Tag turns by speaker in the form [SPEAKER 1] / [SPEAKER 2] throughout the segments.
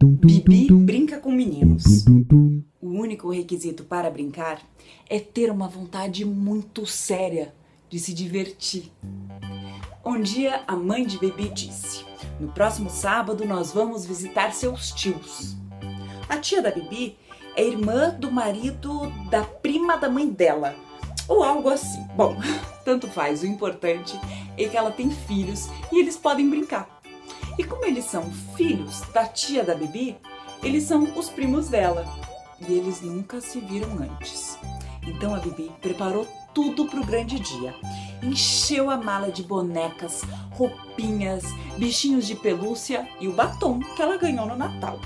[SPEAKER 1] Bibi brinca com meninos. O único requisito para brincar é ter uma vontade muito séria de se divertir. Um dia a mãe de Bibi disse: No próximo sábado nós vamos visitar seus tios. A tia da Bibi é irmã do marido da prima da mãe dela, ou algo assim. Bom, tanto faz, o importante é que ela tem filhos e eles podem brincar. E como eles são filhos da tia da Bibi, eles são os primos dela. E eles nunca se viram antes. Então a Bibi preparou tudo para o grande dia. Encheu a mala de bonecas, roupinhas, bichinhos de pelúcia e o batom que ela ganhou no Natal.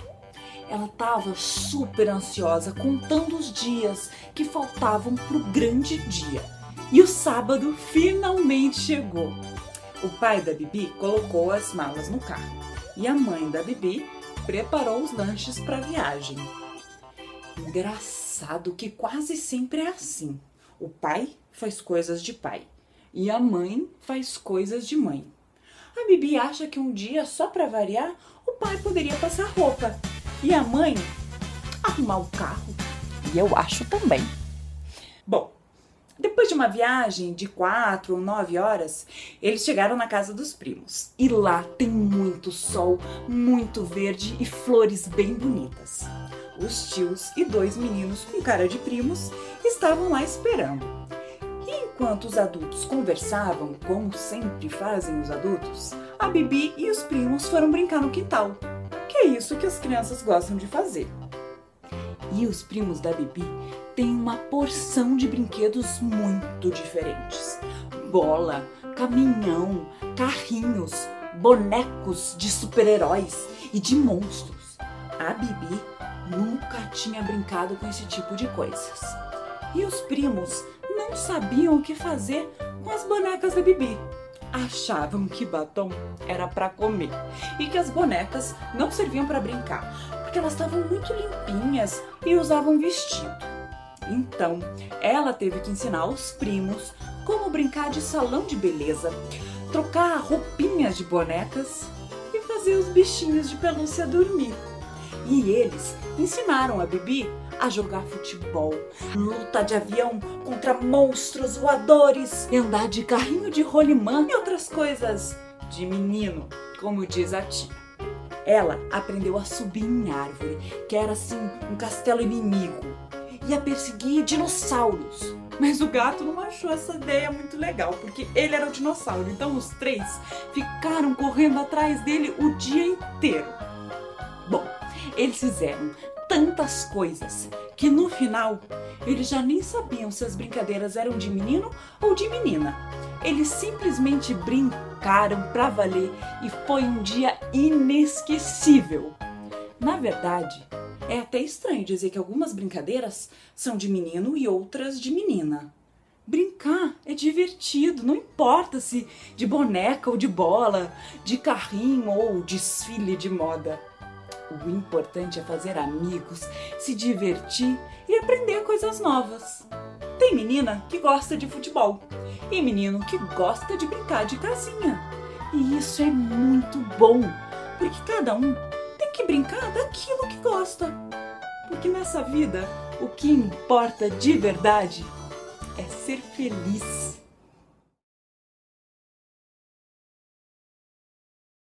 [SPEAKER 1] Ela estava super ansiosa, contando os dias que faltavam para o grande dia. E o sábado finalmente chegou. O pai da Bibi colocou as malas no carro e a mãe da Bibi preparou os lanches para a viagem. Engraçado que quase sempre é assim. O pai faz coisas de pai e a mãe faz coisas de mãe. A Bibi acha que um dia, só para variar, o pai poderia passar roupa e a mãe arrumar o carro. E eu acho também. Bom, uma viagem de quatro ou nove horas, eles chegaram na casa dos primos. E lá tem muito sol, muito verde e flores bem bonitas. Os tios e dois meninos com cara de primos estavam lá esperando. E enquanto os adultos conversavam, como sempre fazem os adultos, a Bibi e os primos foram brincar no quintal. Que é isso que as crianças gostam de fazer. E os primos da Bibi têm uma porção de brinquedos muito diferentes: bola, caminhão, carrinhos, bonecos de super-heróis e de monstros. A Bibi nunca tinha brincado com esse tipo de coisas. E os primos não sabiam o que fazer com as bonecas da Bibi. Achavam que batom era para comer e que as bonecas não serviam para brincar, porque elas estavam muito limpinhas e usavam vestido. Então, ela teve que ensinar os primos como brincar de salão de beleza, trocar roupinhas de bonecas e fazer os bichinhos de pelúcia dormir. E eles ensinaram a Bibi a jogar futebol, luta de avião contra monstros voadores, andar de carrinho de rolimã e outras coisas de menino, como diz a tia. Ela aprendeu a subir em árvore, que era assim um castelo inimigo, e a perseguir dinossauros. Mas o gato não achou essa ideia muito legal, porque ele era o dinossauro. Então os três ficaram correndo atrás dele o dia inteiro. Eles fizeram tantas coisas que no final eles já nem sabiam se as brincadeiras eram de menino ou de menina. Eles simplesmente brincaram pra valer e foi um dia inesquecível. Na verdade, é até estranho dizer que algumas brincadeiras são de menino e outras de menina. Brincar é divertido, não importa se de boneca ou de bola, de carrinho ou desfile de moda. O importante é fazer amigos, se divertir e aprender coisas novas. Tem menina que gosta de futebol e menino que gosta de brincar de casinha. E isso é muito bom, porque cada um tem que brincar daquilo que gosta. Porque nessa vida, o que importa de verdade é ser feliz.